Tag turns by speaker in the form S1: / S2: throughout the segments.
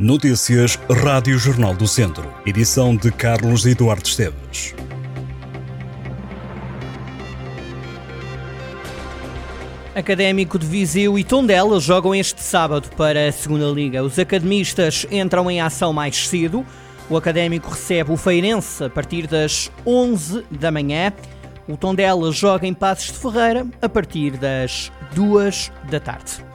S1: Notícias Rádio Jornal do Centro. Edição de Carlos Eduardo Esteves.
S2: Académico de Viseu e Tondela jogam este sábado para a Segunda Liga. Os academistas entram em ação mais cedo. O Académico recebe o Feirense a partir das 11 da manhã. O Tondela joga em Passos de Ferreira a partir das 2 da tarde.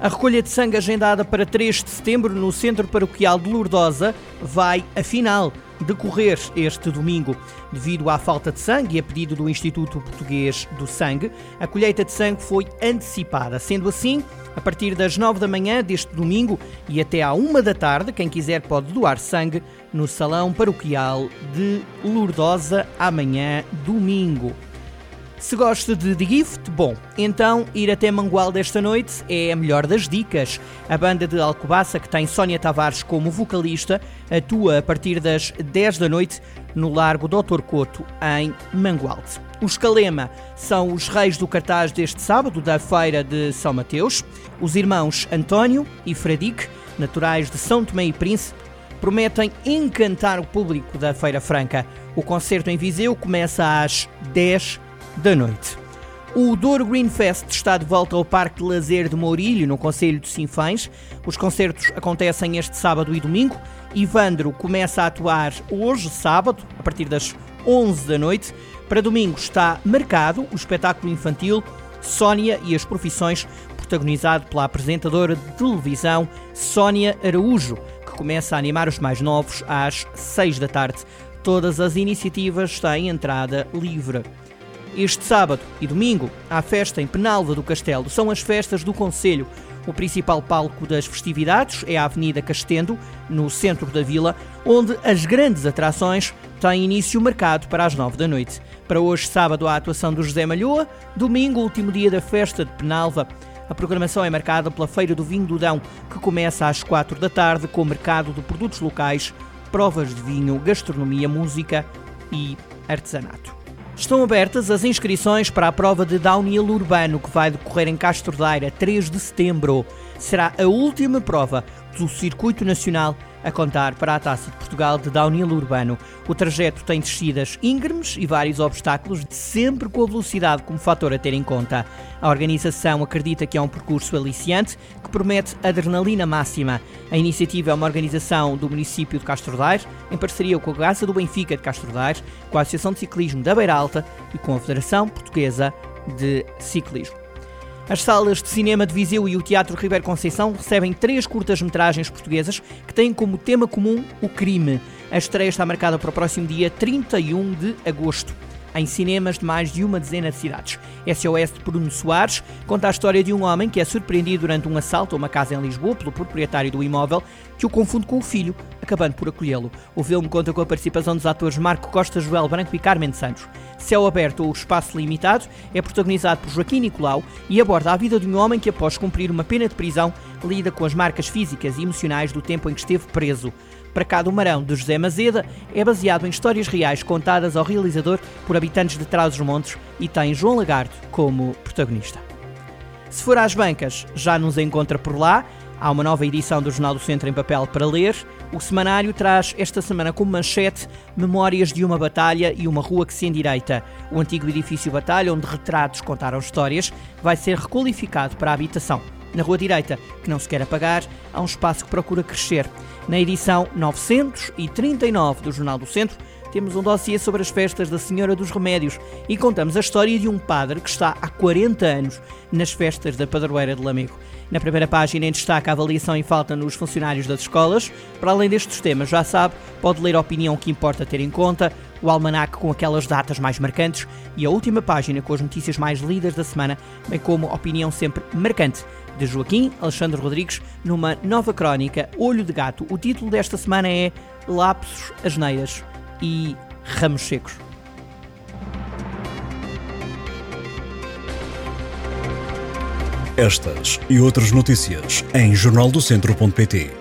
S2: A recolha de sangue agendada para 3 de setembro no Centro Paroquial de Lourdosa vai, afinal, decorrer este domingo. Devido à falta de sangue e a pedido do Instituto Português do Sangue, a colheita de sangue foi antecipada. Sendo assim, a partir das 9 da manhã deste domingo e até à 1 da tarde, quem quiser pode doar sangue no Salão Paroquial de Lourdosa amanhã, domingo. Se gosta de The Gift, bom, então ir até Mangual desta noite é a melhor das dicas. A banda de Alcobaça, que tem Sónia Tavares como vocalista, atua a partir das 10 da noite no Largo Dr. Couto, em Mangualde. Os Calema são os reis do cartaz deste sábado da Feira de São Mateus. Os irmãos António e Fredique, naturais de São Tomé e Príncipe, prometem encantar o público da Feira Franca. O concerto em Viseu começa às 10 da noite. O Douro Green Fest está de volta ao Parque de Lazer de Mourilho, no Conselho de Sinfãs. Os concertos acontecem este sábado e domingo. Ivandro começa a atuar hoje, sábado, a partir das 11 da noite. Para domingo está marcado o espetáculo infantil Sónia e as Profissões, protagonizado pela apresentadora de televisão Sónia Araújo, que começa a animar os mais novos às 6 da tarde. Todas as iniciativas têm entrada livre. Este sábado e domingo há festa em Penalva do Castelo. São as festas do Conselho. O principal palco das festividades é a Avenida Castendo, no centro da vila, onde as grandes atrações têm início marcado para as nove da noite. Para hoje, sábado, a atuação do José Malhoa, domingo, último dia da festa de Penalva. A programação é marcada pela Feira do Vinho do Dão, que começa às quatro da tarde com o mercado de produtos locais, provas de vinho, gastronomia, música e artesanato. Estão abertas as inscrições para a prova de downhill urbano que vai decorrer em Castro Daire 3 de setembro. Será a última prova do Circuito Nacional a contar para a Taça de Portugal de downhill urbano. O trajeto tem descidas íngremes e vários obstáculos, sempre com a velocidade como fator a ter em conta. A organização acredita que é um percurso aliciante que promete adrenalina máxima. A iniciativa é uma organização do município de Castro Daire, em parceria com a Graça do Benfica de Castro Daire, com a Associação de Ciclismo da Beira Alta e com a Federação Portuguesa de Ciclismo. As salas de cinema de Viseu e o Teatro Ribeiro Conceição recebem três curtas-metragens portuguesas que têm como tema comum o crime. A estreia está marcada para o próximo dia 31 de agosto em cinemas de mais de uma dezena de cidades. SOS de Bruno Soares conta a história de um homem que é surpreendido durante um assalto a uma casa em Lisboa pelo proprietário do imóvel, que o confunde com o filho, acabando por acolhê-lo. O filme conta com a participação dos atores Marco Costa, Joel Branco e Carmen Santos. Céu Aberto ou Espaço Limitado é protagonizado por Joaquim Nicolau e aborda a vida de um homem que, após cumprir uma pena de prisão, lida com as marcas físicas e emocionais do tempo em que esteve preso. Para cada Marão, de José Mazeda, é baseado em histórias reais contadas ao realizador por habitantes de Trás-os-Montes e tem João Lagarto como protagonista. Se for às bancas, já nos encontra por lá. Há uma nova edição do Jornal do Centro em papel para ler. O semanário traz esta semana como manchete Memórias de uma Batalha e uma Rua que se endireita. O antigo edifício Batalha, onde retratos contaram histórias, vai ser requalificado para habitação. Na rua direita, que não se quer apagar, há um espaço que procura crescer. Na edição 939 do Jornal do Centro, temos um dossiê sobre as festas da Senhora dos Remédios e contamos a história de um padre que está há 40 anos nas festas da Padroeira de Lamego. Na primeira página em destaque a avaliação em falta nos funcionários das escolas. Para além destes temas, já sabe, pode ler a opinião que importa ter em conta, o almanac com aquelas datas mais marcantes e a última página com as notícias mais lidas da semana, bem como opinião sempre marcante de Joaquim Alexandre Rodrigues numa nova crónica Olho de Gato. O título desta semana é Lapsos, Asneiras e Ramos Secos.
S1: Estas e outras notícias em jornaldocentro.pt